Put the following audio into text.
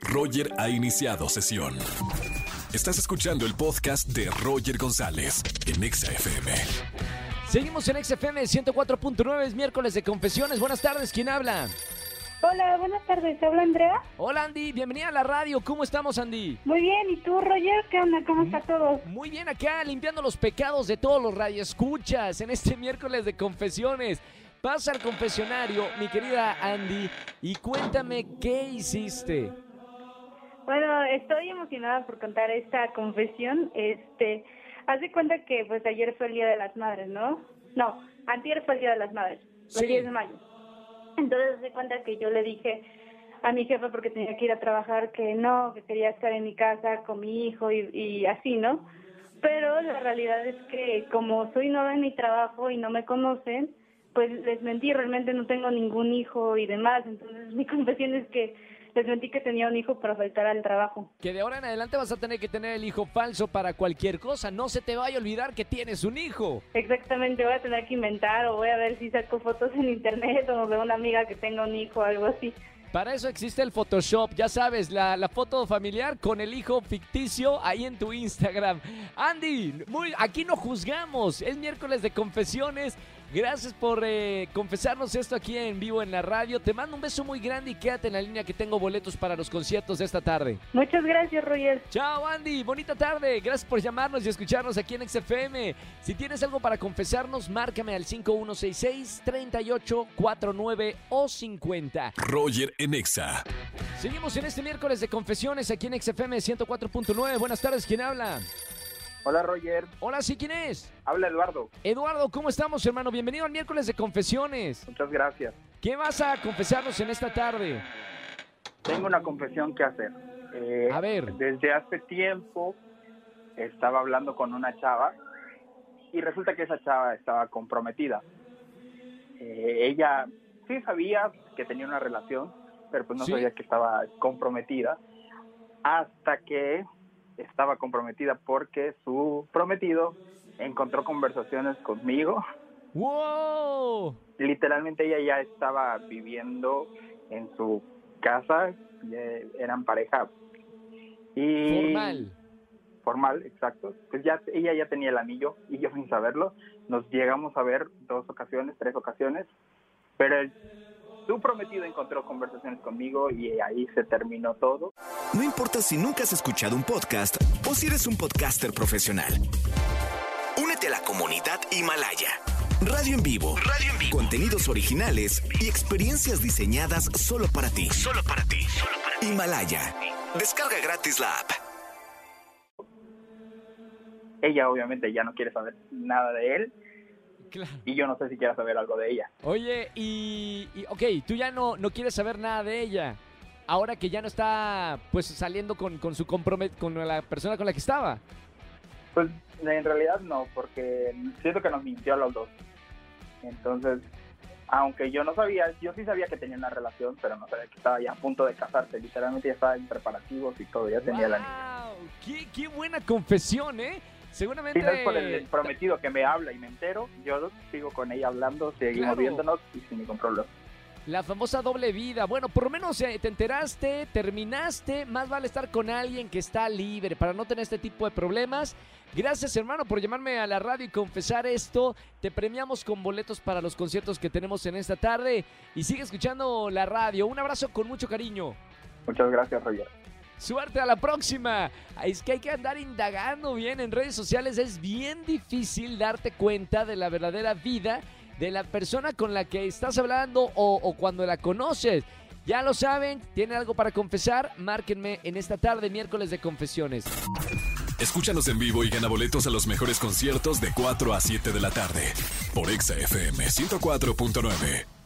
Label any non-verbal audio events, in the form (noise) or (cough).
Roger ha iniciado sesión. Estás escuchando el podcast de Roger González en Exa FM. Seguimos en XFM 104.9, es miércoles de confesiones. Buenas tardes, ¿quién habla? Hola, buenas tardes. ¿Habla Andrea? Hola Andy, bienvenida a la radio. ¿Cómo estamos Andy? Muy bien. ¿Y tú, Roger? ¿Qué onda? ¿Cómo está todo? Muy bien acá, limpiando los pecados de todos los radioescuchas en este miércoles de confesiones. Pasa al confesionario, mi querida Andy, y cuéntame qué hiciste. Bueno, estoy emocionada por contar esta confesión. Este, haz de cuenta que pues ayer fue el Día de las Madres, ¿no? No, antier fue el Día de las Madres, Sí. el 10 de mayo. Entonces haz de cuenta que yo le dije a mi jefe porque tenía que ir a trabajar que no, que quería estar en mi casa con mi hijo y, y así, ¿no? Pero la realidad es que como soy nueva en mi trabajo y no me conocen, pues les mentí, realmente no tengo ningún hijo y demás. Entonces mi (laughs) confesión es que les mentí que tenía un hijo para faltar al trabajo. Que de ahora en adelante vas a tener que tener el hijo falso para cualquier cosa. No se te vaya a olvidar que tienes un hijo. Exactamente, voy a tener que inventar o voy a ver si saco fotos en internet o de una amiga que tenga un hijo o algo así. Para eso existe el Photoshop, ya sabes, la, la foto familiar con el hijo ficticio ahí en tu Instagram. Andy, muy, aquí no juzgamos, es miércoles de confesiones. Gracias por eh, confesarnos esto aquí en vivo en la radio. Te mando un beso muy grande y quédate en la línea que tengo boletos para los conciertos de esta tarde. Muchas gracias, Roger. Chao Andy, bonita tarde. Gracias por llamarnos y escucharnos aquí en XFM. Si tienes algo para confesarnos, márcame al 5166-3849 o 50. Roger en Exa. Seguimos en este miércoles de confesiones aquí en XFM 104.9. Buenas tardes, ¿quién habla? Hola Roger, Hola, ¿sí quién es? habla Eduardo, Eduardo, ¿cómo estamos, hermano? Bienvenido al miércoles de confesiones. muchas gracias. ¿Qué vas a confesarnos en esta tarde? Tengo una confesión que hacer. Eh, A ver. Desde hace tiempo estaba hablando con una chava y resulta que esa chava estaba comprometida. Eh, ella sí sabía que tenía una relación, pero pues no Sí. sabía que estaba comprometida hasta que estaba comprometida porque su prometido encontró conversaciones conmigo ¡Wow! literalmente ella ya estaba viviendo en su casa, eran pareja y Formal. formal, exacto. Pues ya ella ya tenía el anillo y yo sin saberlo nos llegamos a ver dos ocasiones, tres ocasiones, pero el, su prometido encontró conversaciones conmigo y ahí se terminó todo. No importa si nunca has escuchado un podcast o si eres un podcaster profesional. Únete a la comunidad Himalaya. Radio en vivo. Radio en vivo. Contenidos originales y experiencias diseñadas solo para ti. Solo para ti. Himalaya. Descarga gratis la app. Ella obviamente ya no quiere saber nada de él Claro. y yo no sé si quiera saber algo de ella. Oye, y, y, ok, tú ya no, no quieres saber nada de ella. Ahora que ya no está, pues, saliendo con, con su compromet con la persona con la que estaba. Pues en realidad no, porque siento que nos mintió a los dos. Entonces, aunque yo no sabía, yo sí sabía que tenía una relación, pero no sabía que estaba ya a punto de casarse. Literalmente ya estaba en preparativos y todo, ya tenía la niña. ¡Wow! ¡Qué, qué buena confesión, ¿eh? Seguramente... Si no es por el prometido que me habla y me entero, yo sigo con ella hablando, seguimos Claro. viéndonos y sin ningún problema. La famosa doble vida. Bueno, por lo menos eh, te enteraste, terminaste. Más vale estar con alguien que está libre para no tener este tipo de problemas. Gracias, hermano, por llamarme a la radio y confesar esto. Te premiamos con boletos para los conciertos que tenemos en esta tarde. Y sigue escuchando la radio. Un abrazo con mucho cariño. Muchas gracias, Roger. Suerte a la próxima. Es que hay que andar indagando bien en redes sociales. Es bien difícil darte cuenta de la verdadera vida de la persona con la que estás hablando o, cuando la conoces. Ya lo saben, tienen algo para confesar, márquenme en esta tarde, miércoles de confesiones. Escúchanos en vivo y gana boletos a los mejores conciertos de 4 a 7 de la tarde por Exa FM 104.9.